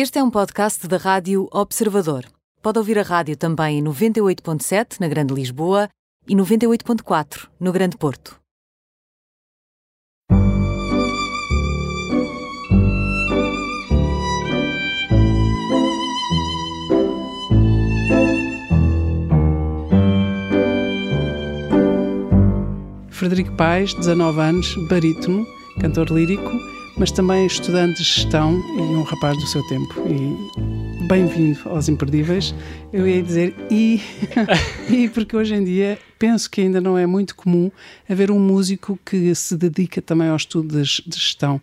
Este é um podcast da Rádio Observador. Pode ouvir a rádio também em 98.7 na Grande Lisboa e 98.4 no Grande Porto. Frederico Paes, 19 anos, barítono, cantor lírico, mas também estudante de gestão e um rapaz do seu tempo. E bem-vindo aos Imperdíveis. Eu ia dizer e, e porque hoje em dia penso que ainda não é muito comum haver um músico que se dedica também ao estudo de, de gestão.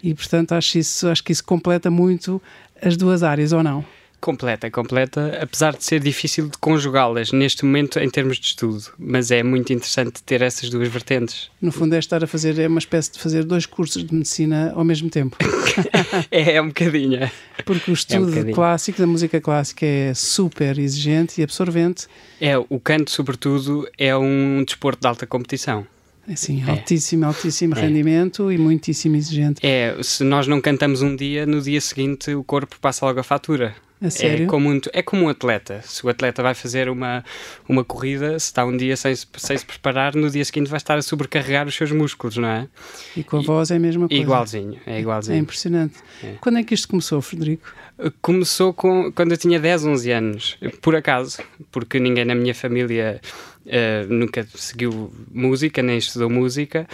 E portanto acho, isso, acho que isso completa muito as duas áreas, ou não? Completa, completa, apesar de ser difícil de conjugá-las neste momento em termos de estudo, mas é muito interessante ter essas duas vertentes. No fundo é estar a fazer, é uma espécie de fazer dois cursos de medicina ao mesmo tempo. é, é um bocadinho. Porque o estudo é um clássico, da música clássica é super exigente e absorvente. É, o canto sobretudo é um desporto de alta competição. É sim, é. altíssimo, altíssimo é. rendimento e muitíssimo exigente. É, se nós não cantamos um dia, no dia seguinte o corpo passa logo a fatura. A sério? É como, um, é como um atleta. Se o atleta vai fazer uma, uma corrida, se está um dia sem, sem se preparar, no dia seguinte vai estar a sobrecarregar os seus músculos, não é? E com a voz é a mesma coisa. Igualzinho, é igualzinho. É impressionante. É. Quando é que isto começou, Frederico? Começou com, quando eu tinha 10, 11 anos, por acaso, porque ninguém na minha família uh, nunca seguiu música, nem estudou música,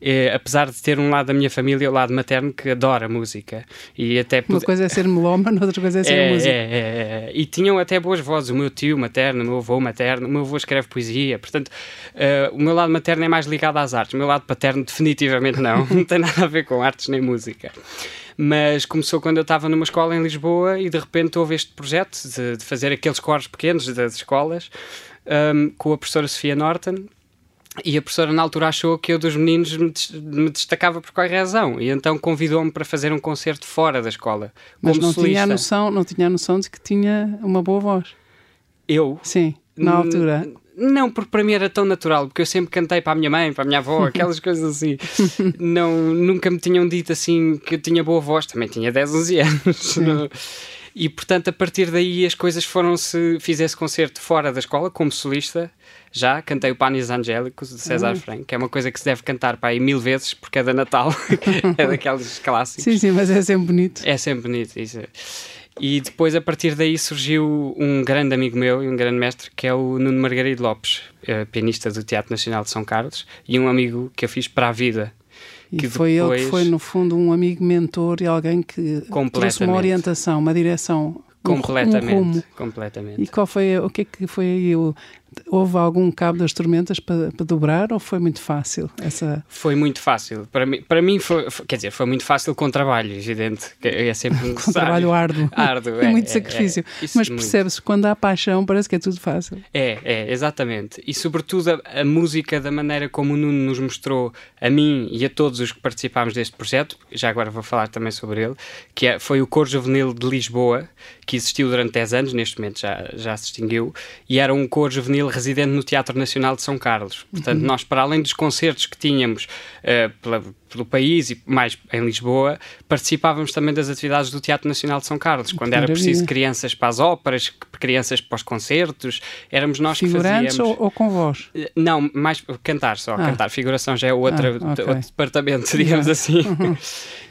uh, apesar de ter um lado da minha família, o lado materno, que adora música. E até Uma coisa é ser melómano, outra coisa é ser é, música. É, é, é, E tinham até boas vozes, o meu tio materno, o meu avô materno, o meu avô escreve poesia, portanto, uh, o meu lado materno é mais ligado às artes, o meu lado paterno definitivamente não, não tem nada a ver com artes nem música mas começou quando eu estava numa escola em Lisboa e de repente houve este projeto de, de fazer aqueles coros pequenos das escolas um, com a professora Sofia Norton. E a professora na altura achou que eu dos meninos me, destacava por qualquer razão e então convidou-me para fazer um concerto fora da escola. Mas não solista. tinha, noção, não tinha a noção de que tinha uma boa voz. Eu? Sim, na altura. Não, porque para mim era tão natural, porque eu sempre cantei para a minha mãe, para a minha avó, aquelas coisas assim. Não, nunca me tinham dito assim que eu tinha boa voz, também tinha 10, 11 anos. E portanto, a partir daí as coisas foram-se. Fiz esse concerto fora da escola, como solista, já cantei o Panis Angélicos de César uhum. Franco, que é uma coisa que se deve cantar para aí mil vezes, porque é da Natal, é daqueles clássicos. Sim, sim, mas é sempre bonito. É sempre bonito, isso. E depois, a partir daí, surgiu um grande amigo meu e um grande mestre, que é o Nuno Margarido Lopes, eh, pianista do Teatro Nacional de São Carlos, e um amigo que eu fiz para a vida. E foi depois... ele que foi, no fundo, um amigo mentor e alguém que trouxe uma orientação, uma direção Completamente, um completamente. E qual foi, o que é que foi aí o, houve algum cabo das tormentas para, para, dobrar ou foi muito fácil essa? Foi muito fácil. Para mim para mim foi, quer dizer foi muito fácil com trabalho evidente é sempre com trabalho árduo. Árduo é, é muito é, sacrifício. é, mas percebe-se quando há paixão parece que é tudo fácil. É é exatamente. E sobretudo a, a, música da maneira como o Nuno nos mostrou a mim e a todos os que participámos deste projeto já agora vou falar também sobre ele que é, foi o cor juvenil de Lisboa que existiu durante 10 anos neste momento já já se extinguiu e era um cor juvenil residente no Teatro Nacional de São Carlos. Portanto, uhum. nós, para além dos concertos que tínhamos uh, pela, pelo país e mais em Lisboa, participávamos também das atividades do Teatro Nacional de São Carlos. Quando era preciso crianças para as óperas, crianças para os concertos, éramos nós Figurantes que fazíamos. Ou, ou com voz? Eh, não, mais cantar só, ah. cantar. Figuração já é outra, ah, okay. outro departamento, digamos assim. Uhum.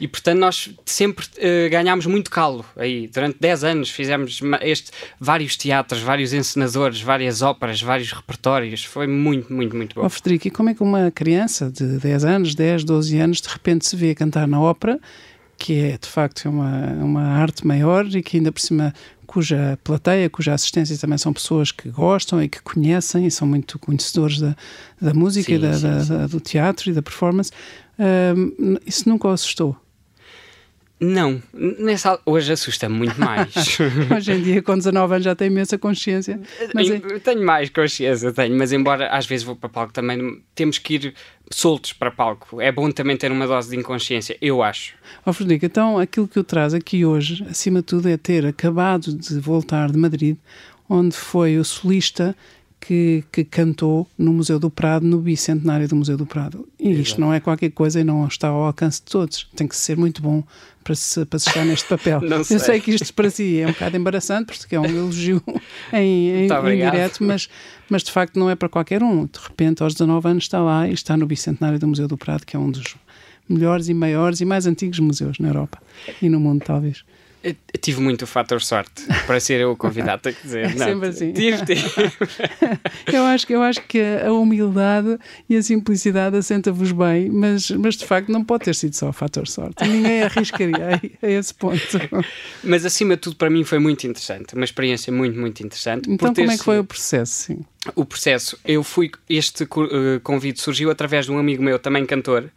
E portanto nós sempre uh, ganhámos muito calo aí. Durante 10 anos fizemos este, vários teatros, vários encenadores, várias óperas, vários repertórios. Foi muito, muito, muito bom. Oh, Frederico, e como é que uma criança de 10 anos, 10, 12 anos, anos de repente se vê cantar na ópera, que é de facto uma, uma arte maior e que ainda por cima cuja plateia, cuja assistência também são pessoas que gostam e que conhecem e são muito conhecedores da, da música sim, e da, sim, da, da, do teatro e da performance. Um, isso nunca o assustou? Não, nessa, hoje assusta-me muito mais. hoje em dia, com 19 anos, já tenho imensa consciência. Mas é... Tenho mais consciência, tenho, mas embora às vezes vou para palco também, temos que ir soltos para palco. É bom também ter uma dose de inconsciência, eu acho. Ó oh, Frederico, então aquilo que eu traz aqui hoje, acima de tudo, é ter acabado de voltar de Madrid, onde foi o solista que, que, cantou no Museu do Prado, no bicentenário do Museu do Prado. E Exato. isto não é qualquer coisa e não está ao alcance de todos. Tem que ser muito bom para se, para se estar neste papel. sei. Eu sei que isto para si é um bocado embaraçante, porque é um elogio em, em, em direto, mas, mas de facto não é para qualquer um. De repente, aos 19 anos, está lá e está no bicentenário do Museu do Prado, que é um dos melhores e maiores e mais antigos museus na Europa e no mundo, talvez. Eu tive muito o fator sorte para ser eu o convidado, tenho que dizer. É não, sempre assim. Tive, tive. eu, acho, eu acho que a humildade e a simplicidade assenta-vos bem, mas, mas de facto não pode ter sido só o fator sorte. Ninguém arriscaria a, a esse ponto. Mas acima de tudo, para mim foi muito interessante, uma experiência muito, muito interessante. Então, como é que foi o processo? Sim? O processo, eu fui. Este uh, convite surgiu através de um amigo meu, também cantor,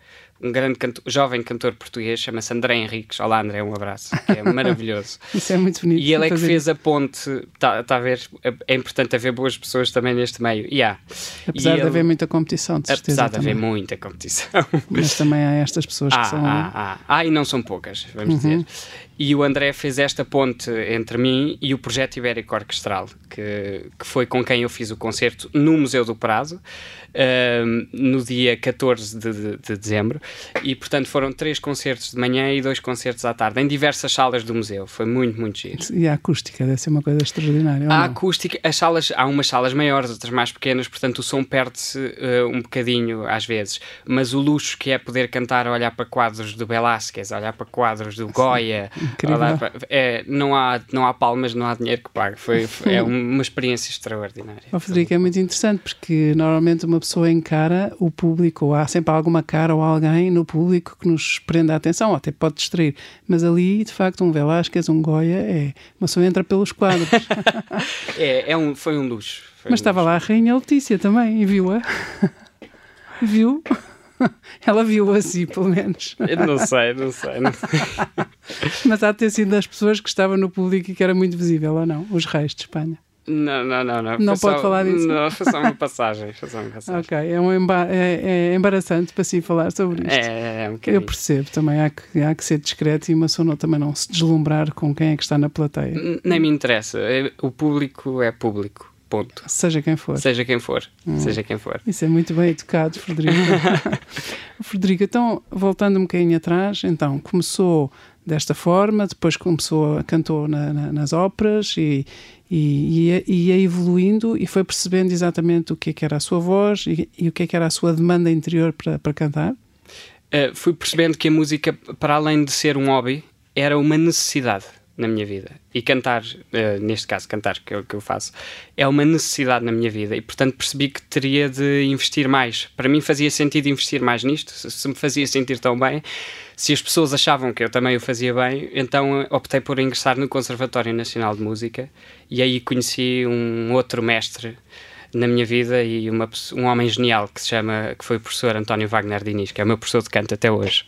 um grande cantor, jovem cantor português, chama-se André Henriques. Olá, André, um abraço, que é maravilhoso. Isso é muito bonito. E ele é que fez a ponte. Está tá a ver? É importante haver boas pessoas também neste meio. Yeah. Apesar e de ele, haver muita competição, de certeza. Apesar de também. haver muita competição. Mas também há estas pessoas ah, que são. Ah, ah, ah, e não são poucas, vamos Uhum. dizer. E o André fez esta ponte entre mim e o projeto Ibérico Orquestral, que, que foi com quem eu fiz o concerto no Museu do Prado, ahm, no dia 14 de, de- de dezembro. E, portanto, foram três concertos de manhã e dois concertos à tarde, em diversas salas do museu. Foi muito, muito giro. E a acústica deve ser uma coisa extraordinária. A acústica, as salas, há umas salas maiores, outras mais pequenas, portanto o som perde-se eh, um bocadinho às vezes. Mas o luxo que é poder cantar, olhar para quadros do Velázquez, olhar para quadros do Goya, incrível. para- é, não, há, não há palmas, não há dinheiro que pague. Foi, foi- é uma experiência extraordinária. Ó, Frederico, é muito interessante porque normalmente uma pessoa encara o público, ou há sempre alguma cara ou alguém no público que nos prende a atenção, ou até pode distrair. Mas ali, de facto, um Velázquez, um Goya, é. Uma pessoa entra pelos quadros. É, é um, foi um luxo. Foi Mas um estava luxo. lá a Rainha Letícia também, e viu-a. viu? Ela viu assim, pelo menos. Eu não sei, não sei. Não sei. Mas há de ter sido das pessoas que estavam no público e que era muito visível, ou não? Os reis de Espanha. Não, não, não. Não, Não pode só- falar disso? Não, foi só uma passagem. Foi só uma passagem. Ok, é, um emba é, é embaraçante para si falar sobre isto. É, é, um bocadinho. Eu percebo também, há que, há que ser discreto e uma não- também não se deslumbrar com quem é que está na plateia, Nem me interessa. É- O público é público. Ponto. seja quem for. Seja quem for. Hum. Seja quem for. Isso é muito bem educado, Frederico. Frederico, então, voltando um bocadinho atrás, então, começou desta forma, depois começou, cantou na- na- nas óperas e, e, ia, ia evoluindo e foi percebendo exatamente o que é que era a sua voz e, e o que é que era a sua demanda interior para, para cantar. Uh, fui percebendo que a música, para além de ser um hobby, era uma necessidade na minha vida. E cantar, uh, neste caso, cantar, que é o que eu faço, é uma necessidade na minha vida. E, portanto, percebi que teria de investir mais. Para mim fazia sentido investir mais nisto, se, se me fazia sentir tão bem. Se as pessoas achavam que eu também o fazia bem, então uh, optei por ingressar no Conservatório Nacional de Música e aí conheci um outro mestre na minha vida e uma, um homem genial que se chama, que foi o professor António Wagner Diniz, que é o meu professor de canto até hoje,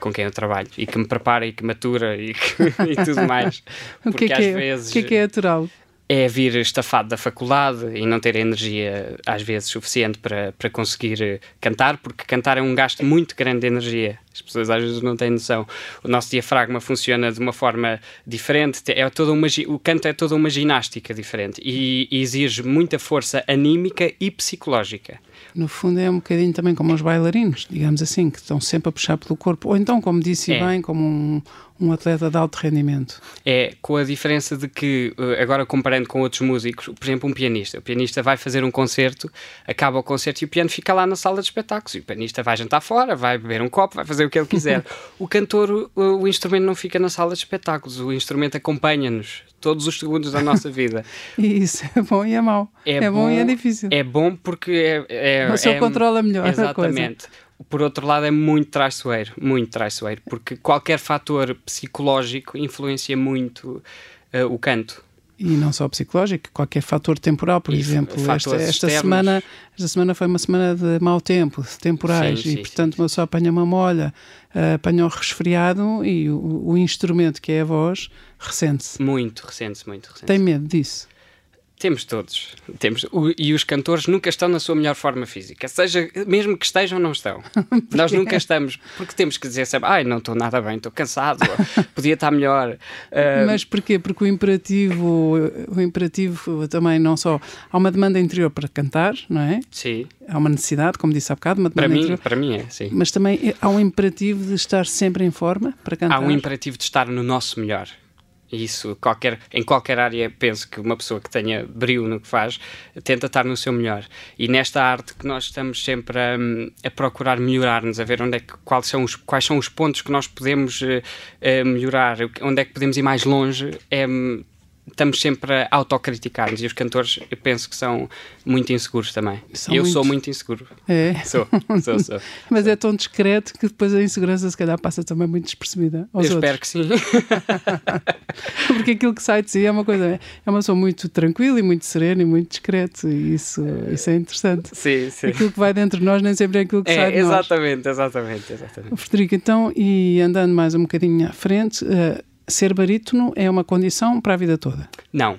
com quem eu trabalho, e que me prepara e que matura e, que- e tudo mais. O que Porque é que às é, vezes o que é, que é natural? é vir estafado da faculdade e não ter energia às vezes suficiente para, para conseguir cantar, porque cantar é um gasto muito grande de energia. As pessoas às vezes não têm noção. O nosso diafragma funciona de uma forma diferente, é toda uma, o canto é toda uma ginástica diferente e, e exige muita força anímica e psicológica. No fundo é um bocadinho também como os bailarinos, digamos assim, que estão sempre a puxar pelo corpo. Ou então, como disse É. bem, como um, um atleta de alto rendimento. É com a diferença de que, eh, agora comparando com outros músicos, por exemplo, um pianista. O pianista vai fazer um concerto, acaba o concerto e o piano fica lá na sala de espetáculos. E o pianista vai jantar fora, vai beber um copo, vai fazer o que ele quiser. o cantor, o, o instrumento não fica na sala de espetáculos, o instrumento acompanha-nos todos os segundos da nossa vida. Isso é bom e é mau. É, bom, e é difícil. É bom porque é. é Mas só é- controla melhor. Exatamente. Por outro lado, é muito traiçoeiro, muito traiçoeiro, porque qualquer fator psicológico influencia muito eh, o canto. E não só psicológico, qualquer fator temporal, por E exemplo. Esta, esta semana, esta semana foi uma semana de mau tempo, de temporais, Sim, e sim, portanto uma pessoa apanha uma molha, eh, apanha um resfriado e o, o instrumento que é a voz ressente-se. Muito recente, muito recente. Tem medo disso? Temos todos. Temos. O, e os cantores nunca estão na sua melhor forma física. Seja, mesmo que estejam, não estão. Nós nunca estamos. Porque temos que dizer sempre, ai, não estou nada bem, estou cansado, podia estar melhor. Uh... Mas porquê? Porque o imperativo, o imperativo também não só. Há uma demanda interior para cantar, não é? Sim. Há uma necessidade, como disse há bocado, uma demanda para interior. Mim, para mim é, sim. Mas também há um imperativo de estar sempre em forma para cantar. Há um imperativo de estar no nosso melhor. Isso, qualquer, em qualquer área, penso que uma pessoa que tenha brilho no que faz tenta estar no seu melhor. E nesta arte que nós estamos sempre a, a procurar melhorar-nos, a ver onde é que, quais, são os, quais são os pontos que nós podemos uh, melhorar, onde é que podemos ir mais longe, é estamos sempre a autocriticar-nos e os cantores eu penso que são muito inseguros também. São eu muito... sou muito inseguro. É. Sou, sou, sou. Mas é tão discreto que depois a insegurança se calhar passa também muito despercebida. eu outros. espero que sim. Porque aquilo que sai de si é uma coisa, é uma pessoa muito tranquila e muito serena e muito discreto e isso, isso é interessante. Sim, sim. Aquilo que vai dentro de nós nem sempre é aquilo que é, sai de exatamente, nós. Exatamente, exatamente. Frederico, então, e andando mais um bocadinho à frente, uh, ser barítono é uma condição para a vida toda? Não.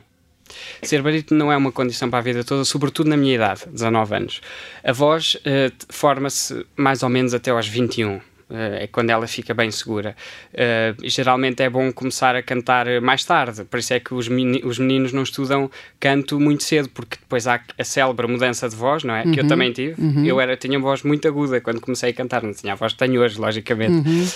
Ser barítono não é uma condição para a vida toda, sobretudo na minha idade, 19 anos. A voz uh, forma-se mais ou menos até aos 21. Uh, é quando ela fica bem segura. Uh, geralmente é bom começar a cantar mais tarde, por isso é que os meninos não estudam canto muito cedo, porque depois há a célebre mudança de voz, não é? Uhum, que eu uhum. também tive. Uhum. Eu era, tinha uma voz muito aguda quando comecei a cantar, não tinha a voz que tenho hoje, logicamente. Uhum.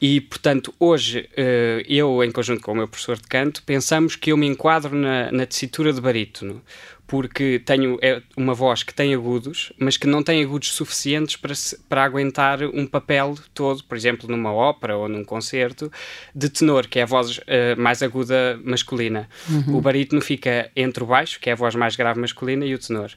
E, portanto, hoje, uh, eu, em conjunto com o meu professor de canto, pensamos que eu me enquadro na, na tessitura de barítono porque tenho é uma voz que tem agudos, mas que não tem agudos suficientes para, para aguentar um papel todo, por exemplo, numa ópera ou num concerto, de tenor, que é a voz uh, mais aguda masculina. Uhum. O barítono fica entre o baixo, que é a voz mais grave masculina, e o tenor.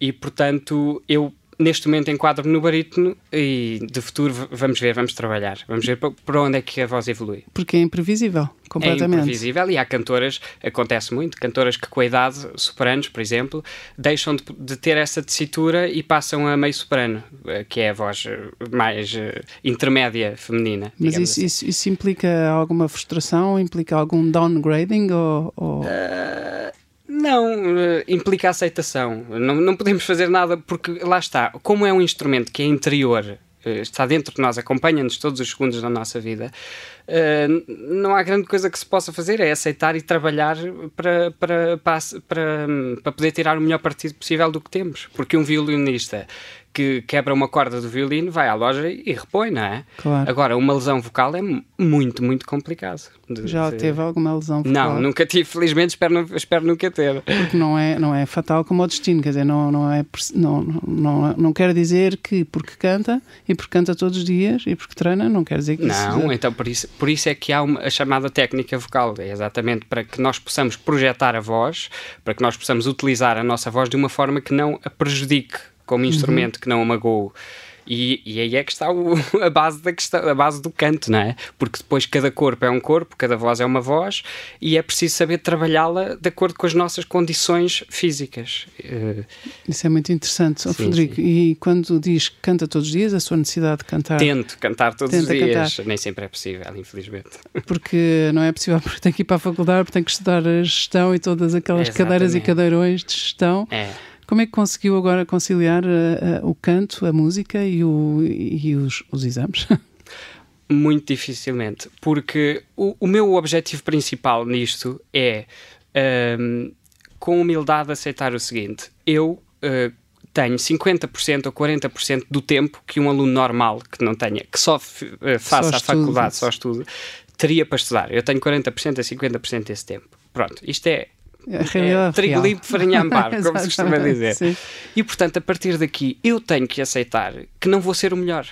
E, portanto, eu neste momento enquadro no barítono e de futuro vamos ver, vamos trabalhar, vamos ver para onde é que a voz evolui. Porque é imprevisível, completamente. É imprevisível e há cantoras, acontece muito, cantoras que com a idade, superanos, por exemplo, deixam de, de ter essa tessitura e passam a meio soprano, eh, que é a voz eh, mais uh, intermédia feminina. Mas isso, assim. isso, isso, implica alguma frustração, implica algum downgrading ou... ou... Uh não, uh, implica aceitação. Não, não podemos fazer nada porque lá está. Como é um instrumento que é interior, uh, está dentro de nós, acompanha-nos todos os segundos da nossa vida, uh, não há grande coisa que se possa fazer. É aceitar e trabalhar para, para, para, para, para poder tirar o melhor partido possível do que temos. Porque um violinista que quebra uma corda do violino, vai à loja e repõe, não é? Claro. Agora, uma lesão vocal é muito, muito complicado. Já de... teve alguma lesão vocal? Não, nunca tive, felizmente, espero, espero nunca ter. Porque não é, não é fatal como o destino, quer dizer, não, não, é, não, não, não quer dizer que porque canta e porque canta todos os dias e porque treina, não quer dizer que Não, isso... então por isso, por isso é que há uma, a chamada técnica vocal, é exatamente para que nós possamos projetar a voz, para que nós possamos utilizar a nossa voz de uma forma que não a prejudique como uhum. instrumento que não amagou. E, e aí é que está o, a, base da questão, a base do canto, não é? Porque depois cada corpo é um corpo, cada voz é uma voz e é preciso saber trabalhá-la de acordo com as nossas condições físicas. Eh, Isso é muito interessante, oh, sim, Frederico. Sim. E quando diz que canta todos os dias, a sua necessidade de cantar? Tento cantar todos os dias, cantar. nem sempre é possível, infelizmente. Porque não é possível, porque tem que ir para a faculdade, porque tem que estudar a gestão e todas aquelas cadeiras e cadeirões de gestão. É. Como é que conseguiu agora conciliar uh, uh, o canto, a música e, o, e os, os exames? Muito dificilmente, porque o, o, meu objetivo principal nisto é, um, com humildade, aceitar o seguinte: eu uh, tenho 50% ou 40% do tempo que um aluno normal, que não tenha, que só faça só a faculdade, só estudo, teria para estudar. Eu tenho 40% a 50% desse tempo. Pronto, isto é é, trigo limpo, farinha ambar, como se costuma dizer. Sim. E portanto, a partir daqui, eu tenho que aceitar que não vou ser o melhor.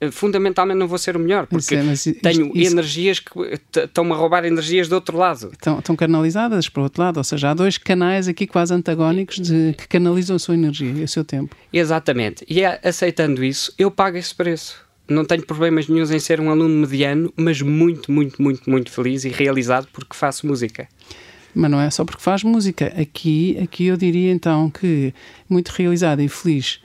Eh, fundamentalmente não vou ser o melhor, porque mas tenho isso, energias que estão-me a roubar energias do outro lado. Estão, estão canalizadas para o outro lado, ou seja, há dois canais aqui quase antagónicos de, que canalizam a sua energia e o seu tempo. Exatamente. E é, aceitando isso, eu pago esse preço. Não tenho problemas nenhums em ser um aluno mediano, mas muito, muito, muito, muito feliz e realizado porque faço música. Mas não é só porque faz música. Aqui, aqui eu diria então que muito realizado e feliz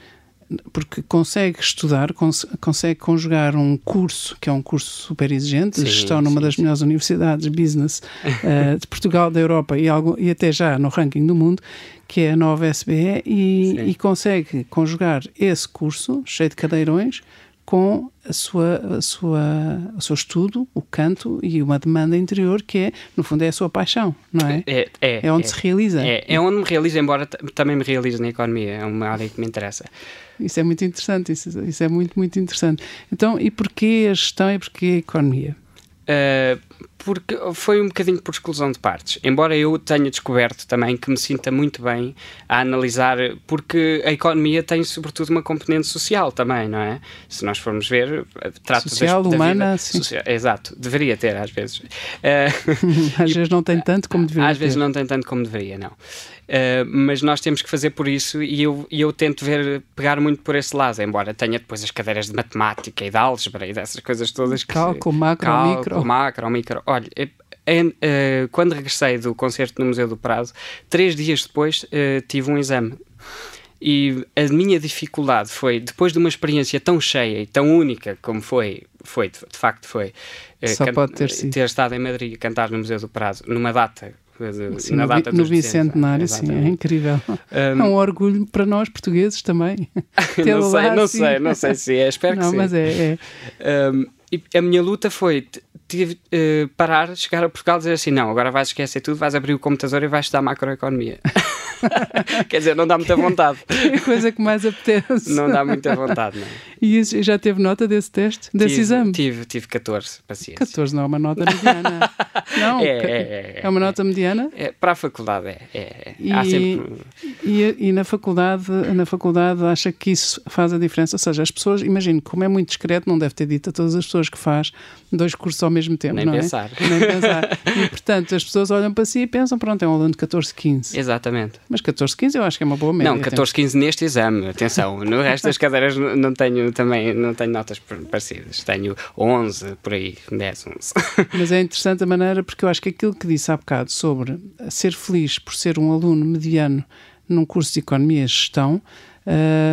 porque consegue estudar, cons consegue conjugar um curso, que é um curso super exigente, gestão numa sim, das sim. melhores universidades business uh, de Portugal, da Europa e, algo, e até já no ranking do mundo, que é a nova SBE, e, e consegue conjugar esse curso, cheio de cadeirões, com a sua, a sua, o seu estudo, o canto e uma demanda interior que é, no fundo, é a sua paixão, não é? É, é, é onde é, se realiza. É, é onde me realizo, embora também me realize na economia, é uma área que me interessa. Isso é muito interessante, isso, isso é muito, muito interessante. Então, e porquê a gestão e porquê a economia? Uh, porque foi um bocadinho por exclusão de partes. Embora eu tenha descoberto também que me sinta muito bem a analisar, porque a economia tem sobretudo uma componente social também, não é? Se nós formos ver, trata social, das, humana, vida, sim. Social, exato, deveria ter às vezes. Uh, às vezes não tem tanto como deveria. Às ter. vezes não tem tanto como deveria, não. Uh, mas nós temos que fazer por isso e eu, e eu tento ver, pegar muito por esse lado, embora tenha depois as cadeiras de matemática e de álgebra e dessas coisas todas. Que, cálculo, macro, cálculo, micro. macro, micro. Olha, é, é, é, quando regressei do concerto no Museu do Prado, três dias depois uh, tive um exame. E a minha dificuldade foi, depois de uma experiência tão cheia e tão única como foi, foi de, de facto foi, Só pode ter, sido. ter estado em Madrid a cantar no Museu do Prado, numa data Sim, na data no Bicentenário, sim, é incrível. Um, é um orgulho para nós portugueses também. não sei, lá, não sei, não sei se é, espero não, que sim. mas é. é. Um, e a minha luta foi tive, uh, parar, chegar a Portugal e dizer assim: não, agora vais esquecer tudo, vais abrir o computador e vais estudar macroeconomia. Quer dizer, não dá muita vontade. É a coisa que mais apetece. Não dá muita vontade, não. E já teve nota desse teste, desse tive, exame? Tive, tive 14, paciência. 14 não é uma nota mediana. não, é, é, é, é, uma nota mediana? É, para a faculdade, é. é e, sempre... e, e, na faculdade, na faculdade acha que isso faz a diferença? Ou seja, as pessoas, imagino, como é muito discreto, não deve ter dito a todas as pessoas que faz dois cursos ao mesmo tempo, Nem não pensar. é? Nem pensar. E, portanto, as pessoas olham para si e pensam, pronto, é um aluno de 14, 15. Exatamente. Mas 14, 15 eu acho que é uma boa média. Não, 14, 15 neste exame, atenção. No resto das cadeiras não tenho também, não tenho notas parecidas. Tenho 11, por aí, 10, 11. Mas é interessante a maneira, porque eu acho que aquilo que disse há bocado sobre ser feliz por ser um aluno mediano num curso de Economia e Gestão,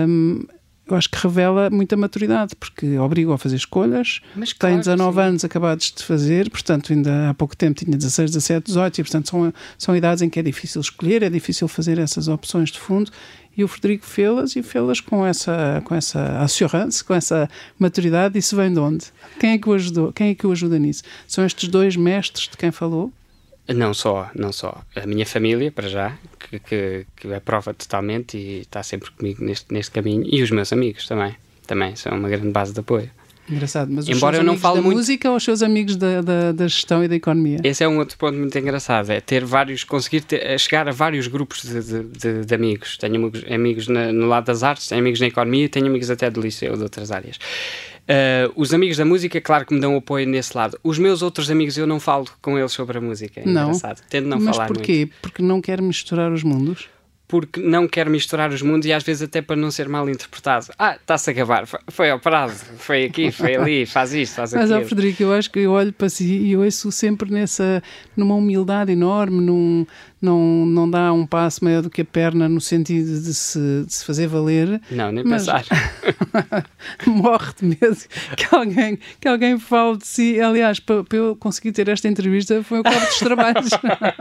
hum, eu acho que revela muita maturidade, porque obriga a fazer escolhas. Mas claro, tem 19 sim. anos acabados de fazer, portanto, ainda há pouco tempo tinha 16, 17, 18, e portanto são, são idades em que é difícil escolher, é difícil fazer essas opções de fundo. E o Frederico fê-las e fê-las com essa, com essa assurance, com essa maturidade. Isso vem de onde? Quem é que o ajudou? Quem é que o ajuda nisso? São estes dois mestres de quem falou? Não só, não só. A minha família, para já, que, que, que aprova totalmente e está sempre comigo neste, neste caminho, e os meus amigos também. Também são uma grande base de apoio. Engraçado, mas os Embora seus eu não falo da muito... música ou os seus amigos da, da, da, gestão e da economia? Esse é um outro ponto muito engraçado, é ter vários, conseguir ter, chegar a vários grupos de, de, de, de amigos. Tenho amigos, amigos na, no lado das artes, tenho amigos na economia, tenho amigos até do liceu, de outras áreas. Uh, os amigos da música, claro que me dão apoio nesse lado. Os meus outros amigos, eu não falo com eles sobre a música. É não. engraçado. Tendo não Mas falar porquê? Muito. Porque não quer misturar os mundos? porque não quer misturar os mundos e às vezes até para não ser mal interpretado. Ah, está-se a acabar, foi ao prazo, foi aqui, foi ali, faz isto, faz aquilo. Mas, ó, Frederico, eu acho que eu olho para si e ouço sempre nessa, numa humildade enorme, num, não, não dá um passo maior do que a perna no sentido de se, de se fazer valer. Não, nem mas... pensar. morre de medo que alguém, que alguém fale de si. Aliás, para, para eu conseguir ter esta entrevista foi o cabo dos trabalhos.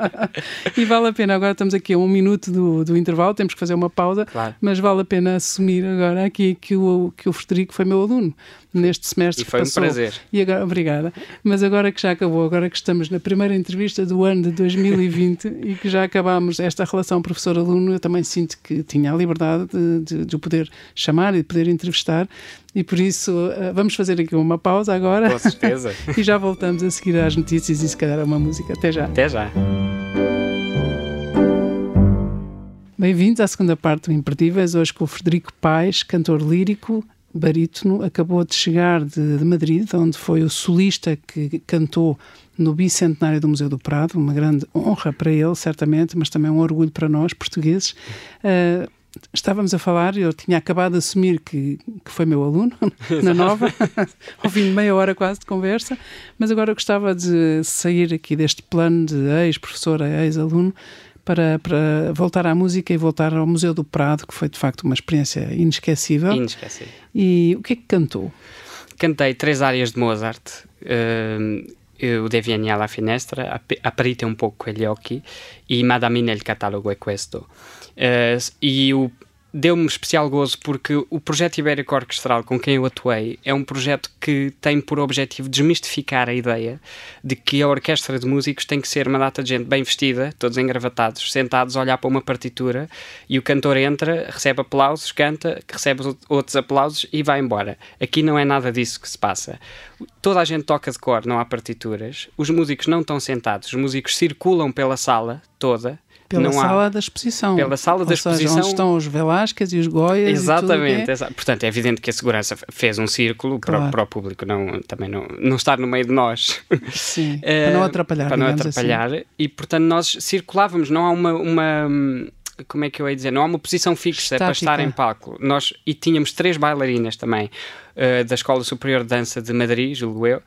e vale a pena. Agora estamos aqui a um minuto do, do intervalo, temos que fazer uma pausa, claro. mas vale a pena assumir agora aqui que o, que o Frederico foi meu aluno neste semestre e foi que passou. um prazer. E agora, obrigada. Mas agora que já acabou, agora que estamos na primeira entrevista do ano de 2020 e que já acabámos esta relação professor-aluno, eu também sinto que tinha a liberdade de, de, de o poder chamar e de poder entrevistar e por isso eh, vamos fazer aqui uma pausa agora. Com certeza. e já voltamos a seguir às notícias e se calhar a uma música. Até já. Até já. Bem-vindos à segunda parte do Imperdíveis, hoje com o Frederico Paes, cantor lírico, barítono, acabou de chegar de, de, Madrid, onde foi o solista que cantou no bicentenário do Museu do Prado, uma grande honra para ele, certamente, mas também um orgulho para nós, portugueses. Uh, estávamos a falar, eu tinha acabado de assumir que, que foi meu aluno, na nova, ao fim de meia hora quase de conversa, mas agora eu gostava de sair aqui deste plano de ex-professor a ex-aluno para, para voltar à música e voltar ao Museu do Prado, que foi de facto uma experiência inesquecível. Inesquecível. E o que é que cantou? Cantei três áreas de Mozart. Uh, o Devieni alla finestra, Aprite un po' quegli occhi e Madame nel catalogo è questo. Uh, e o deu-me especial gozo porque o projeto Ibérico Orquestral com quem eu atuei é um projeto que tem por objetivo desmistificar a ideia de que a orquestra de músicos tem que ser uma data de gente bem vestida, todos engravatados, sentados a olhar para uma partitura e o cantor entra, recebe aplausos, canta, recebe outros aplausos e vai embora. Aqui não é nada disso que se passa. Toda a gente toca de cor, não há partituras, os músicos não estão sentados, os músicos circulam pela sala toda pela não sala há... da exposição. Pela sala da seja, exposição. onde estão os Velásquez e os Goias. Exatamente. Exa Portanto, é evidente que a segurança fez um círculo Claro. para, para o público não, também não, não estar no meio de nós. é. Sim, Eh, para não atrapalhar, Para não digamos assim. atrapalhar. E, portanto, nós circulávamos. Não há uma, uma. Como é que eu ia dizer? Não há uma posição fixa para Estática. estar em palco. Nós, e tínhamos três bailarinas também eh, da Escola Superior de Dança de Madrid, julgo eu,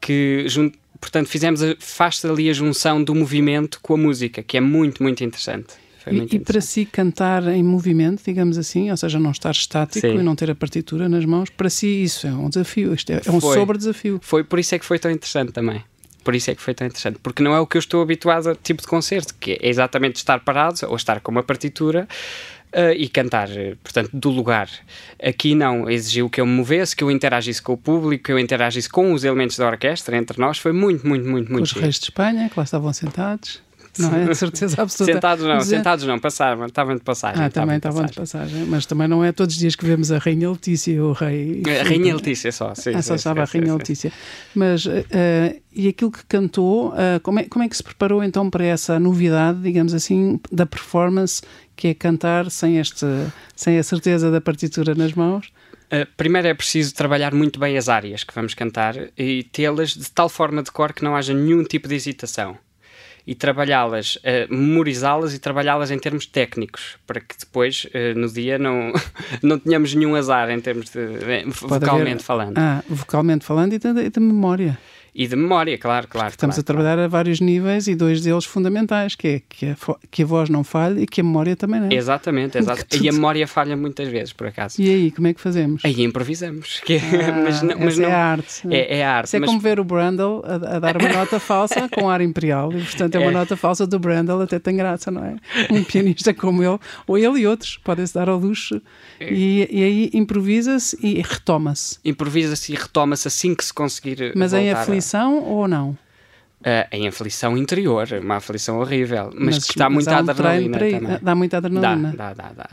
que jun- Portanto, fizemos a, faz ali a junção do movimento com a música, que é muito, muito interessante. Foi muito E, e para interessante. si cantar em movimento, digamos assim, ou seja, não estar estático Sim. e não ter a partitura nas mãos, para si isso é um desafio, isto é, é um Foi. sobre desafio. Foi por isso é que foi tão interessante também. Por isso é que foi tão interessante. Porque não é o que eu estou habituado a tipo de concerto, que é exatamente estar parado ou estar com uma partitura eh, e cantar, portanto, do lugar. Aqui não, exigiu que eu me movesse, que eu interagisse com o público, que eu interagisse com os elementos da orquestra, entre nós. Foi muito, muito, muito, muito os giro. reis de Espanha, que lá estavam sentados, não é? De certeza absoluta. Sentados não, Dizer- sentados não, passavam, estavam de passagem. Ah, também estavam de passagem, mas também não é todos os dias que vemos a Rainha Letícia e o Rei. A Rainha Letícia só, sim. Ah, só estava a Rainha. Letícia. Mas, eh, e aquilo que cantou, eh, como, é, como é que se preparou então para essa novidade, digamos assim, da performance, que é cantar sem, este, sem a certeza da partitura nas mãos? Uh, primeiro é preciso trabalhar muito bem as áreas que vamos cantar e tê-las de tal forma de cor que não haja nenhum tipo de hesitação. E trabalhá-las, uh, memorizá-las e trabalhá-las em termos técnicos, para que depois, uh, no dia, não, não tenhamos nenhum azar em termos de. vocalmente haver- falando. Ah, vocalmente falando e de, de memória. E de memória, claro, claro. Estamos claro, a trabalhar a vários níveis e dois deles fundamentais, que é que a, que a voz não falhe e que a memória também não. Exatamente, exato. Que E a memória falha muitas vezes, por acaso. E aí, como é que fazemos? Aí improvisamos. É- Ah, mas não, mas essa não- é arte. É, é arte. Isso é mas- como ver o Brandel a, a dar uma nota falsa com ar imperial e, portanto, é uma É. nota falsa do Brandel, até tem graça, não é? Um pianista como ele, ou ele e outros, podem-se dar ao luxo, É. e, e aí improvisa-se e retoma-se. improvisa-se e retoma-se assim que se conseguir. Mas em voltar aflição ou não? Ah, em aflição interior, uma aflição horrível, mas, Mas- que está muita um adrenalina para também. dá muita adrenalina. dá, dá, dá, dá.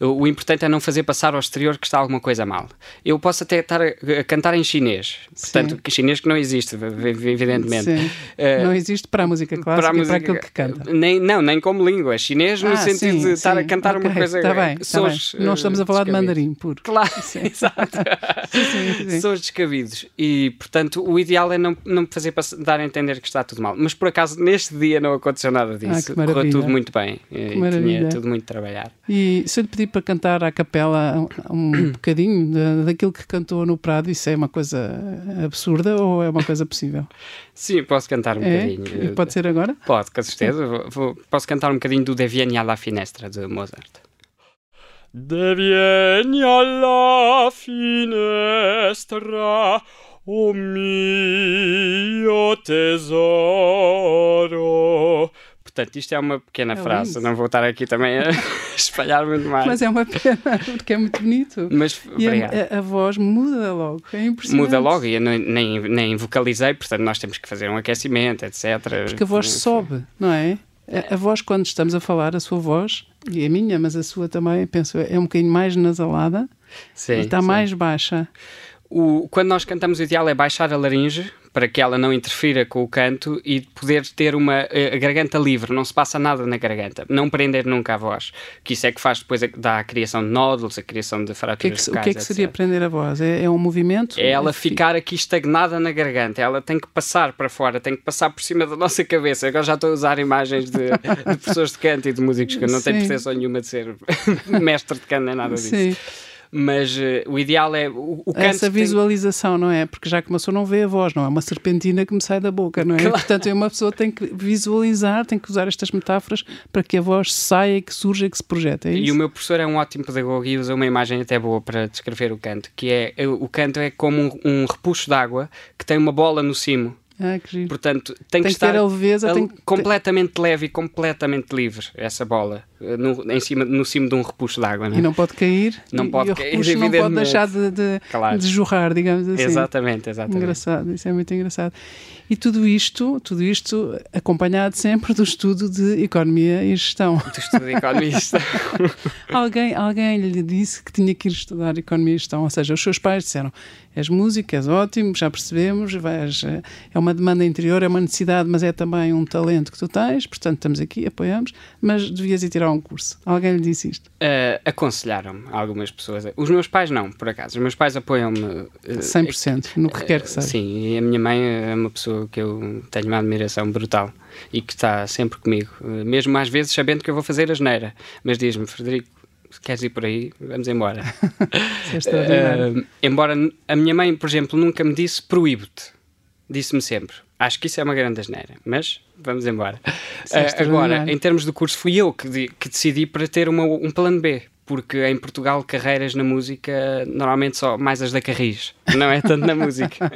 O, importante é não fazer passar ao exterior que está alguma coisa mal. Eu posso até estar a, a cantar em chinês, portanto, Sim. chinês que não existe, evidentemente. Eh, não existe para a música clássica para a e para música- aquilo que canta. Nem, não, nem como língua. Chinês no Ah, sentido sim, de estar a sim. cantar uma Ok, coisa. Está bem, bem. sons, Não eh, estamos a falar de mandarim puro. Claro, exato. sim, sim. Sons descabidos. E, portanto, o ideal é não, não fazer dar a entender que está tudo mal. Mas, por acaso, neste dia não aconteceu nada disso. Ah, Correu tudo muito bem. E tinha tudo muito trabalhado. E se eu lhe pedir para cantar à capela um, bocadinho da- daquilo que cantou no Prado, isso é uma coisa absurda ou é uma coisa possível? Sim, posso cantar um É? bocadinho. E pode ser agora? Pode, com certeza. Vou- posso cantar um bocadinho do Devieni alla finestra, de Mozart. Devieni alla finestra, o mio tesouro. Portanto, isto é uma pequena É frase, lindo. não vou estar aqui também a espalhar muito mais. Mas é uma pena, porque é muito bonito. Mas, E a, a- voz muda logo, é impressionante. Muda logo e eu nem, nem, nem vocalizei, portanto nós temos que fazer um aquecimento, etc. Porque a voz sobe, não é? A, a voz, quando estamos a falar, a sua voz, e a minha, mas a sua também, penso, é um bocadinho mais nasalada Sim, e está sim. mais baixa. O, quando nós cantamos, o ideal é baixar a laringe para que ela não interfira com o canto e poder ter uma eh, a garganta livre, não se passa nada na garganta, não prender nunca a voz, que isso é que faz depois a, dá a criação de nódulos, a criação de O que é fraturas que, vocais, que, é que seria prender a voz? É, é um movimento? É ela fi- ficar aqui estagnada na garganta, ela tem que passar para fora, tem que passar por cima da nossa cabeça. Agora já estou a usar imagens de, de pessoas de canto e de músicos que eu não tenho Sim. pretensão nenhuma de ser mestre de canto nem nada disso. Sim. Mas uh, o ideal é o, o Essa visualização, tem... não é? Porque já que uma pessoa não vê a voz, não é uma serpentina que me sai da boca, não é? Claro. Portanto, uma pessoa tem que visualizar, tem que usar estas metáforas para que a voz saia, que surja, que se projete. É e o meu professor é um ótimo pedagogo e usa uma imagem até boa para descrever o canto, que é o canto é como um, um repuxo d'água que tem uma bola no cimo ah, que giro. Portanto, tem, tem que, que estar leveza, tem... completamente leve e completamente livre essa bola no, em cima, no cimo de um repuxo de água. Não? É? E não pode cair. Não e, pode e cair, não pode deixar de, de, claro. de, jorrar, digamos assim. Exatamente, exatamente. Engraçado, isso é muito engraçado. E tudo isto, tudo isto acompanhado sempre do estudo de Economia e Gestão. Do estudo de Economia e Gestão. alguém, alguém lhe disse que tinha que ir estudar Economia e Gestão, ou seja, os seus pais disseram és músico, és ótimo, já percebemos, vais, é uma demanda interior, é uma necessidade, mas é também um talento que tu tens, portanto estamos aqui, apoiamos, mas devias ir tirar um curso. Alguém lhe disse isto? Uh, Aconselharam-me algumas pessoas. Os meus pais não, por acaso. Os meus pais apoiam-me. Uh, 100%, no que quer que seja. Sim, e a minha mãe é uma pessoa que eu tenho uma admiração brutal e que está sempre comigo, mesmo às vezes sabendo que eu vou fazer a geneira, mas diz-me, Frederico, se queres ir por aí, vamos embora. uh, embora a minha mãe, por exemplo, nunca me disse proíbe-te. Disse-me sempre. Acho que isso é uma grande asneira, mas vamos embora. Uh, agora, em termos de curso, fui eu que, que decidi para ter uma, um plano B porque em Portugal carreiras na música normalmente só mais as da Carris, não é tanto na música.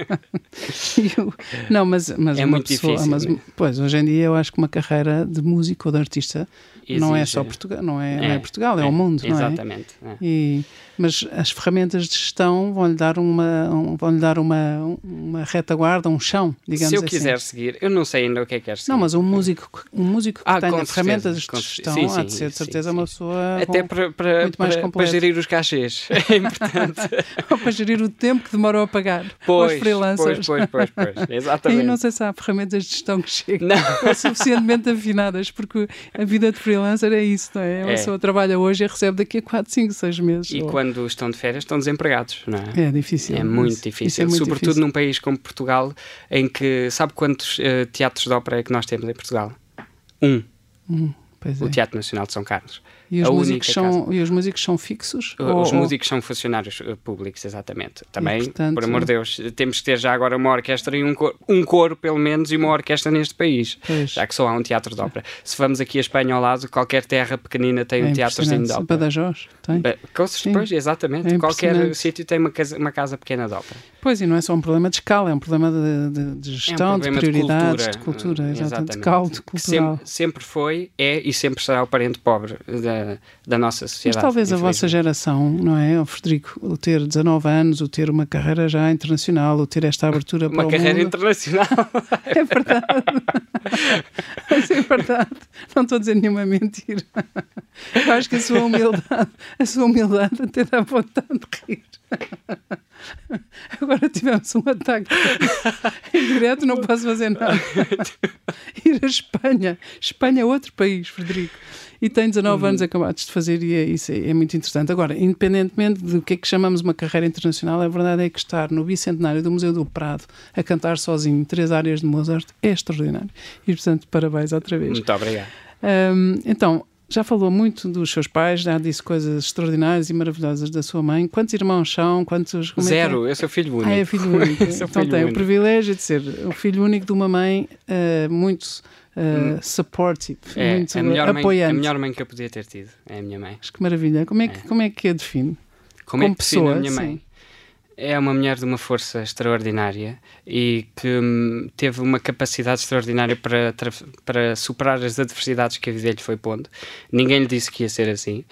eu, não, mas, mas é muito pessoa, difícil. Mas, pois, hoje em dia eu acho que uma carreira de músico ou de artista Exige. não é só Portugal, não é, é, não é Portugal, é, é, o mundo, não é? Exatamente. É. E, mas as ferramentas de gestão vão-lhe dar uma um, vão-lhe dar uma, uma retaguarda, um chão, digamos assim. Se eu assim. quiser seguir, eu não sei ainda o que é que quer seguir. Não, mas um músico, um músico que ah, tenha ferramentas de gestão sim, sim, há de ser de certeza sim, uma pessoa Até com, para, para, muito mais para, para gerir os cachês, é importante. Ou para gerir o tempo que demorou a pagar pois, os freelancers. Pois, pois, pois, pois. exatamente. E não sei se há ferramentas de gestão que chegam não. suficientemente afinadas, porque a vida de freelancer é isso, não é? Uma é. pessoa trabalha hoje e recebe daqui a 4, 5, 6 meses. E ou... quando estão de férias estão desempregados, não é? É difícil. É muito isso, difícil, isso é muito sobretudo difícil. num país como Portugal, em que sabe quantos uh, teatros de ópera é que nós temos em Portugal? Um. Hum, o Teatro Nacional de São Carlos. E os, músicos são, e os músicos são fixos? Os ou, músicos são funcionários eh, públicos, exatamente. Também, e, portanto, por amor de Deus, temos que ter já agora uma orquestra e um coro, um coro, pelo menos, e uma orquestra neste país. Pois. Já que só há um teatro de ópera. Se vamos aqui a Espanha ao lado, qualquer terra pequenina tem é um teatrozinho de ópera. Badajoz tem. Pois, exatamente. É qualquer sítio tem uma casa, uma casa pequena de ópera. Pois, e não é só um problema de escala, é um problema de, de, de gestão, é um de prioridades, de cultura, de, cultura exatamente. de caldo cultural. Sempre, sempre foi, é e sempre será o parente pobre da, da nossa sociedade. Mas talvez a vossa geração, não é, o Frederico, o ter 19 anos, o ter uma carreira já internacional, o ter esta abertura para uma o carreira mundo... internacional. é verdade. É verdade. Não estou a dizer nenhuma mentira. Eu acho que a sua humildade, a sua humildade até dá vontade de rir. Agora tivemos um ataque em direto, não posso fazer nada. Ir a Espanha. Espanha é outro país, Frederico e tem 19 uhum. anos acabados de fazer e é, isso é, é, muito interessante. Agora, independentemente do que é que chamamos uma carreira internacional, a verdade é que estar no bicentenário do Museu do Prado a cantar sozinho três áreas de Mozart é extraordinário. E, portanto, parabéns outra vez. Muito obrigado. Um, então, já falou muito dos seus pais, já disse coisas extraordinárias e maravilhosas da sua mãe. Quantos irmãos são? Quantos, é Zero, é? eu sou filho único. Ah, é filho único. então filho tem único. o privilégio de ser o filho único de uma mãe uh, muito uh, supportive, é, muito a melhor apoiante. Mãe, a melhor mãe que eu podia ter tido é a minha mãe. Acho que maravilha. Como é que, é. Como é que a define? Como, é que pessoa, a minha mãe? Sim. É uma mulher de uma força extraordinária e que hum, teve uma capacidade extraordinária para, para superar as adversidades que a vida lhe foi pondo. Ninguém lhe disse que ia ser assim.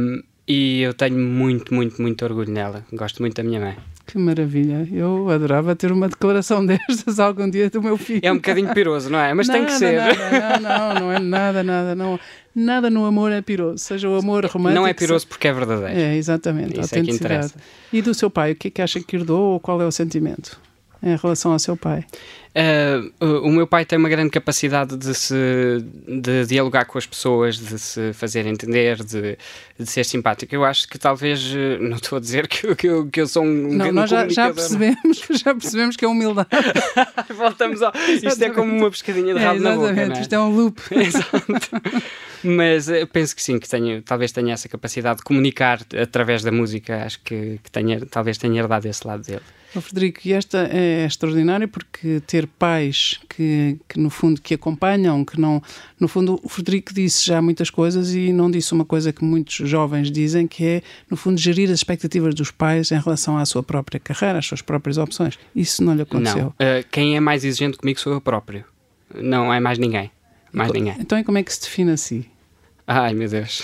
Um, e eu tenho muito, muito, muito orgulho nela. Gosto muito da minha mãe. Que maravilha. Eu adorava ter uma declaração destas algum dia do meu filho. É um bocadinho piroso, não é? Mas nada, tem que ser. Nada, não, não, não é nada, nada. Não, nada no amor é piroso. Seja o amor romântico. Não é piroso porque é verdadeiro. É, exatamente. Isso é que interessa. E do seu pai, o que é que acha que herdou ou qual é o sentimento? Em relação ao seu pai? Uh, o meu pai tem uma grande capacidade de se de dialogar com as pessoas, de se fazer entender, de, de ser simpático. Eu acho que talvez eh, não estou a dizer que, que, eu, que eu sou um não, nós já, já, percebemos, já percebemos que é humildade. Voltamos ao. Isto é como uma pescadinha de rabo é, na boca. É? Isto é um loop. Exato. Mas eu penso que sim, que tenho, talvez tenha essa capacidade de comunicar através da música. Acho que, que tenha, talvez tenha herdado esse lado dele. Oh, Frederico, e esta é extraordinária porque ter pais que, que, no fundo, que acompanham, que não... No fundo, o Frederico disse já muitas coisas e não disse uma coisa que muitos jovens dizem, que é, no fundo, gerir as expectativas dos pais em relação à sua própria carreira, às suas próprias opções. Isso não lhe aconteceu? Não. Uh, quem é mais exigente comigo sou eu próprio. Não é mais ninguém. Mais então, ninguém. Então, e como é que se define assim? Ai, meu Deus.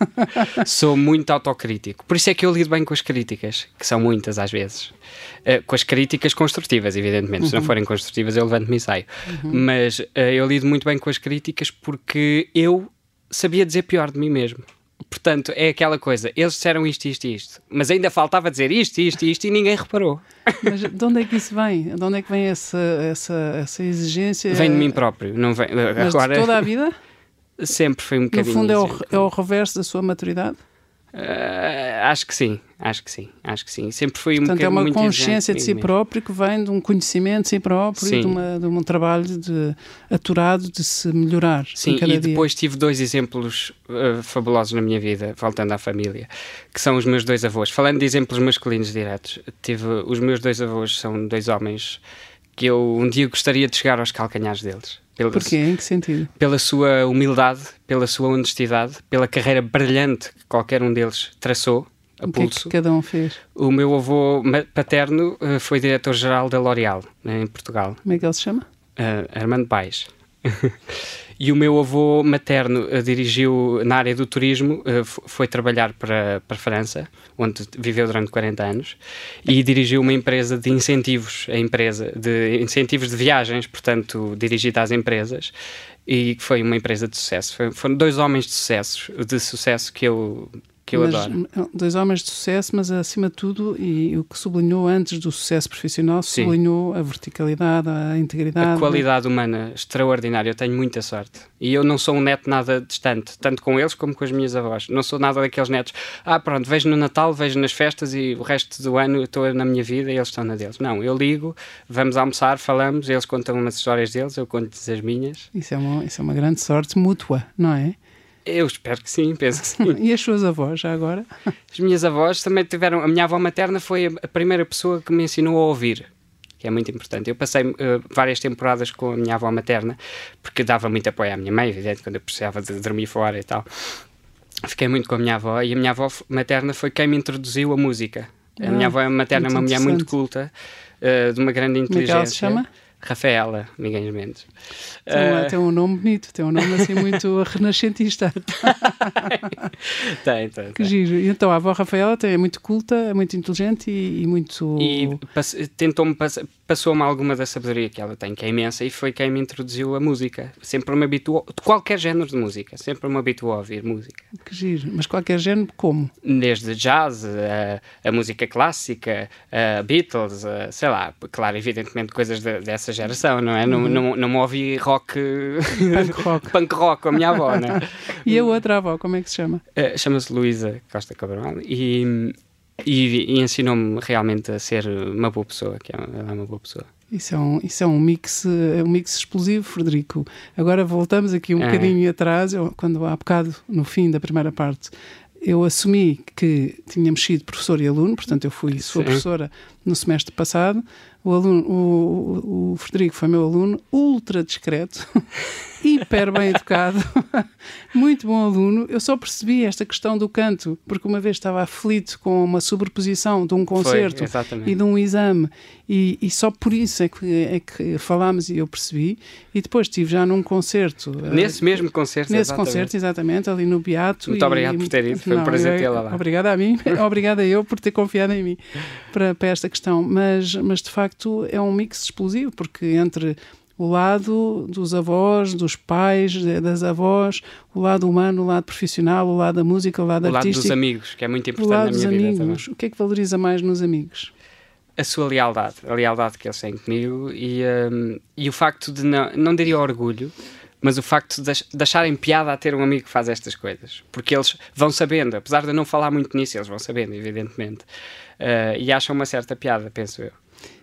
Sou muito autocrítico. Por isso é que eu lido bem com as críticas, que são muitas às vezes. Uh, com as críticas construtivas, evidentemente. Uhum. Se não uhum. forem construtivas, eu levanto-me e saio. Uhum. Mas uh, eu lido muito bem com as críticas porque eu sabia dizer pior de mim mesmo. Portanto, é aquela coisa, eles disseram isto, isto e isto, mas ainda faltava dizer isto, isto e isto e ninguém reparou. Mas de onde é que isso vem? De onde é que vem essa, essa, essa exigência? Vem de mim próprio, não vem. Mas Agora... de toda a vida? Sempre foi um bocadinho. No fundo, é o, é o reverso da sua maturidade? Uh, acho que sim, acho que sim, acho que sim. Sempre foi Portanto, um é uma consciência de si mesmo. próprio que vem de um conhecimento de si próprio sim. e de, uma, de um trabalho de, aturado de se melhorar. Sim, e dia. depois tive dois exemplos uh, fabulosos na minha vida, voltando à família, que são os meus dois avós. Falando de exemplos masculinos diretos, tive os meus dois avós são dois homens que eu um dia gostaria de chegar aos calcanhares deles. Pela, Porquê? Em que sentido? Pela sua humildade, pela sua honestidade, pela carreira brilhante que qualquer um deles traçou. A o pulso. que é que cada um fez? O meu avô paterno uh, foi diretor-geral da L'Oréal, né, em Portugal. Como é que ele se chama? Uh, Armando Paes. E o meu avô materno uh, dirigiu na área do turismo, uh, foi trabalhar para, para a França, onde viveu durante 40 anos, e dirigiu uma empresa de incentivos, a empresa de incentivos de viagens, portanto, dirigida às empresas, e foi uma empresa de sucesso. Foi, foram dois homens de sucesso, de sucesso que eu que eu mas, adoro. Dois homens de sucesso, mas acima de tudo, e o que sublinhou antes do sucesso profissional, Sim. sublinhou a verticalidade, a integridade. A qualidade humana extraordinária. Eu tenho muita sorte. E eu não sou um neto nada distante, tanto com eles como com as minhas avós. Não sou nada daqueles netos. Ah, pronto, vejo no Natal, vejo nas festas e o resto do ano estou na minha vida e eles estão na deles. Não, eu ligo, vamos almoçar, falamos, eles contam umas histórias deles, eu conto-lhes as minhas. Isso é, uma, isso é uma grande sorte mútua, não é? Eu espero que sim, penso que sim. e as suas avós, já agora? As minhas avós também tiveram. A minha avó materna foi a primeira pessoa que me ensinou a ouvir, que é muito importante. Eu passei uh, várias temporadas com a minha avó materna, porque dava muito apoio à minha mãe, evidente, quando eu precisava de dormir fora e tal. Fiquei muito com a minha avó e a minha avó materna foi quem me introduziu a música. A minha ah, avó materna é uma mulher muito culta, uh, de uma grande inteligência. Como é que ela se chama? Rafaela Miguel Mendes. Tem, uh... tem um nome bonito, tem um nome assim muito renascentista. tem, tem. Que giro. Então a avó Rafaela é muito culta, é muito inteligente e, e muito. E tentou-me, passou-me alguma da sabedoria que ela tem, que é imensa, e foi quem me introduziu a música. Sempre me habituou, de qualquer género de música, sempre me habituou a ouvir música. Que giro. Mas qualquer género, como? Desde jazz, a, a música clássica, a Beatles, a, sei lá, claro, evidentemente coisas de, dessa geração, não é? Uhum. Não, não, não me ouvi rock. Punk rock. Punk rock com a minha avó, não é? e a outra avó, como é que se chama? Uh, Chama-se Luísa Costa Cabral e, e, e ensinou-me realmente a ser uma boa pessoa, que é, ela é uma boa pessoa. Isso é, um, isso é um mix é um mix explosivo, Frederico. Agora voltamos aqui um é. bocadinho atrás, eu, quando há bocado, no fim da primeira parte, eu assumi que tínhamos sido professor e aluno, portanto eu fui sua Sim. professora no semestre passado. O, aluno, o, o Frederico foi meu aluno, ultra discreto, hiper bem educado, muito bom aluno. Eu só percebi esta questão do canto, porque uma vez estava aflito com uma sobreposição de um concerto Foi, e de um exame, e, e, só por isso é que, é que falámos e eu percebi. E depois estive já num concerto. Nesse uh, mesmo concerto, Nesse exatamente. concerto, exatamente, ali no Beato. Muito e, obrigado por ter ido, foi não, um prazer tê-la lá. Obrigada a mim, obrigada eu por ter confiado em mim para, para esta questão. Mas, mas de facto é um mix explosivo, porque entre o lado dos avós, dos pais, das avós, o lado humano, o lado profissional, o lado da música, o lado artístico. O lado dos amigos, que é muito importante o lado na minha dos vida amigos. também. O que é que valoriza mais nos amigos? a sua lealdade, a lealdade que eles têm comigo e, um, e o facto de não, não diria orgulho, mas o facto de, de acharem piada a ter um amigo que faz estas coisas, porque eles vão sabendo, apesar de eu não falar muito nisso, eles vão sabendo, evidentemente, uh, e acham uma certa piada, penso eu.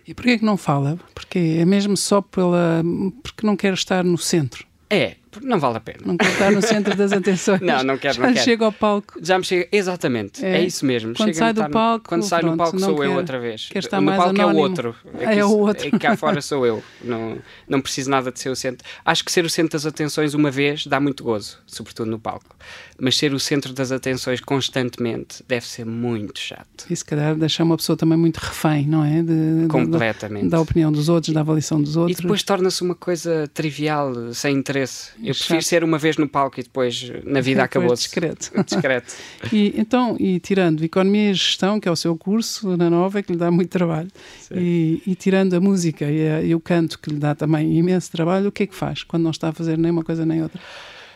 E porquê que não fala? Porque é mesmo só pela. porque não quer estar no centro. É, não vale a pena. Não quer estar no centro das atenções. não, não quero, Já não quero. chega ao palco. Já me chega, exatamente, é, é isso mesmo. Quando sai do palco, no, quando sai no palco sou quer, eu outra vez. Quer estar no mais palco anónimo. é o outro. É, é o outro. É, cá fora sou eu. Não, não preciso nada de ser o centro. Acho que ser o centro das atenções uma vez dá muito gozo, sobretudo no palco. Mas ser o centro das atenções constantemente deve ser muito chato. E se calhar deixar uma pessoa também muito refém, não é? De, Completamente. Da, da, opinião dos outros, da avaliação dos outros. E depois torna-se uma coisa trivial, sem interesse. Eu prefiro ser uma vez no palco e depois na vida acabou discreto. discreto. e, então, e tirando Economia e Gestão, que é o seu curso na Nova, que lhe dá muito trabalho, e, e, tirando a música e, a, e o canto, que lhe dá também imenso trabalho, o que é que faz quando não está a fazer nem uma coisa nem outra?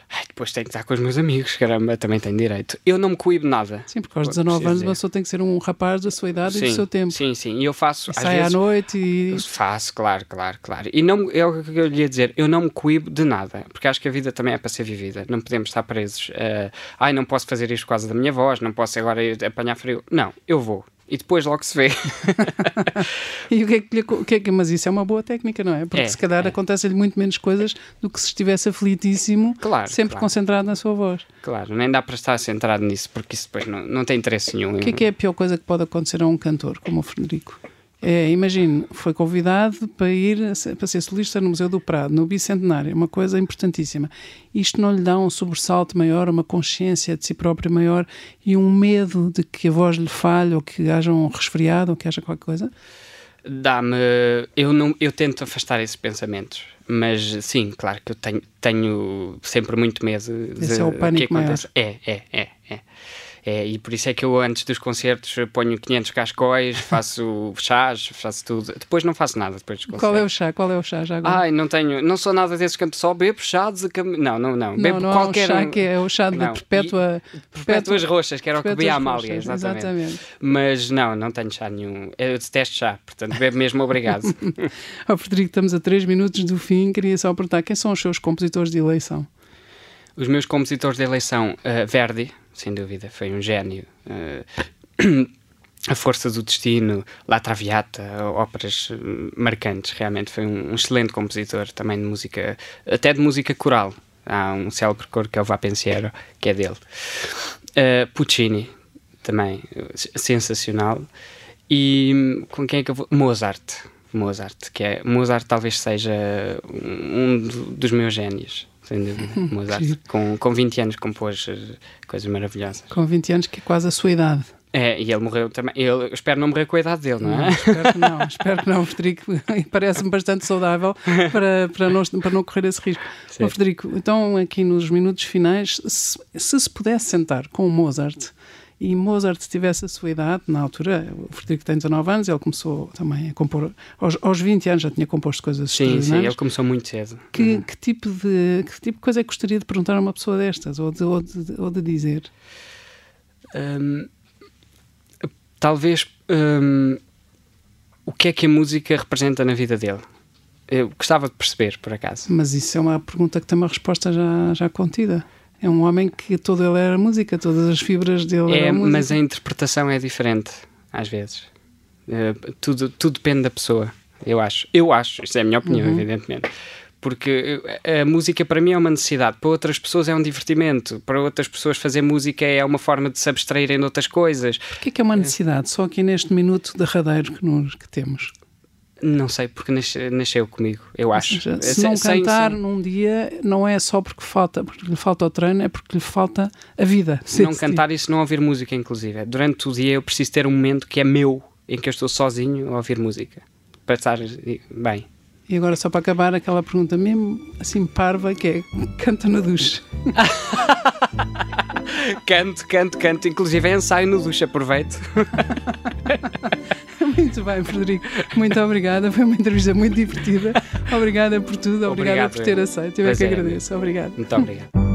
Ai, depois tenho que estar com os meus amigos, caramba, também tenho direito. Eu não me coíbo nada. Sim, porque aos 19 anos uma pessoa tem que ser um rapaz da sua idade sim, e do seu tempo. Sim, sim, e eu faço. E sai vezes, à noite e. Faço, claro, claro, claro. E não, é o que eu lhe ia dizer, eu não me coíbo de nada, porque acho que a vida também é para ser vivida. Não podemos estar presos. Uh, ai, não posso fazer isto por causa da minha voz, não posso agora ir apanhar frio. Não, eu vou e depois logo se vê. e o que, é que, o que é que Mas isso é uma boa técnica, não é? Porque é, se calhar é. acontece-lhe muito menos coisas do que se estivesse aflitíssimo, claro, sempre claro. concentrado na sua voz. Claro, nem dá para estar centrado nisso, porque isso depois não, não tem interesse nenhum. O que é que é a pior coisa que pode acontecer a um cantor como o Frederico? É, imagine, foi convidado para ir para ser solista no Museu do Prado, no Bicentenário, uma coisa importantíssima. Isto não lhe dá um sobressalto maior, uma consciência de si próprio maior e um medo de que a voz lhe falhe ou que haja um resfriado ou que haja qualquer coisa? Dá-me. Eu, não, eu tento afastar esses pensamentos, mas sim, claro que eu tenho, tenho sempre muito medo de Esse é o pânico que acontece. É, é, é, é. É, e por isso é que eu, antes dos concertos, ponho 500 cascóis, faço chás, faço tudo. Depois não faço nada depois dos concertos. Qual é o chá? Qual é o chá já agora? Ai, não tenho, não sou nada desses cantos, só bebo chá de cam... Não, não, não. Bebo não, não qualquer. Há um chá que é o chá de não. perpétua, perpétuas roxas, que era o que bebia a Amália, exatamente. exatamente. Mas não, não tenho chá nenhum. Eu detesto chá, portanto bebo mesmo obrigado. oh, Frederico, estamos a 3 minutos do fim. Queria só perguntar quem são os seus compositores de eleição? Os meus compositores de eleição, uh, Verdi, sem dúvida, foi um gênio. Uh, a Força do Destino, La Traviata, óperas marcantes, realmente foi um, um, excelente compositor também de música, até de música coral. Há um célebre coro que é o Va Pensiero, que é dele. Uh, Puccini, também sensacional. E com quem é que eu vou? Mozart. Mozart, que é Mozart talvez seja um dos meus génios sem dúvida. Mozart, com, com 20 anos, compôs coisas maravilhosas. Com 20 anos, que é quase a sua idade. É, e ele morreu também. Eu espero não morrer com a idade dele, não é? Não, espero que não, espero que não, Frederico. Parece-me bastante saudável para, para, não, para não correr esse risco. Bom, Frederico, então, aqui nos minutos finais, se se, se pudesse sentar com o Mozart e Mozart tivesse a sua idade, na altura, o Frederico tem 19 anos, ele começou também a compor, aos, aos 20 anos já tinha composto coisas Sim, sim, ele começou muito cedo. Que, uhum. que, tipo de, que tipo de coisa é que gostaria de perguntar a uma pessoa destas, ou de, ou de, ou de dizer? Um, talvez um, o que é que a música representa na vida dele. Eu gostava de perceber, por acaso. Mas isso é uma pergunta que tem uma resposta já, já contida. É um homem que todo ele era música, todas as fibras dele é, eram música. Mas a interpretação é diferente, às vezes. Uh, tudo, tudo depende da pessoa, eu acho. Eu acho, isto é a minha opinião, uhum. evidentemente. Porque a música para mim é uma necessidade, para outras pessoas é um divertimento, para outras pessoas fazer música é uma forma de se abstraírem de outras coisas. Porquê que é uma necessidade? Só aqui neste minuto derradeiro que, nos, que temos. Não sei, porque nasceu, nasceu comigo, eu acho. Seja, se não sem, cantar sem... num dia, não é só porque falta, porque lhe falta o treino, é porque lhe falta a vida. Não cantar e se não ouvir música, inclusive. Durante o dia eu preciso ter um momento que é meu, em que eu estou sozinho a ouvir música, para estar bem. E agora, só para acabar, aquela pergunta mesmo assim parva que é: canta na ducha. canto, canto, canto. Inclusive é ensaio no ducha, aproveito. Muito bem, Frederico. Muito obrigada. Foi uma entrevista muito divertida. Obrigada por tudo. Obrigada Obrigado, por ter aceito. Eu é que agradeço. Obrigado. Muito obrigado.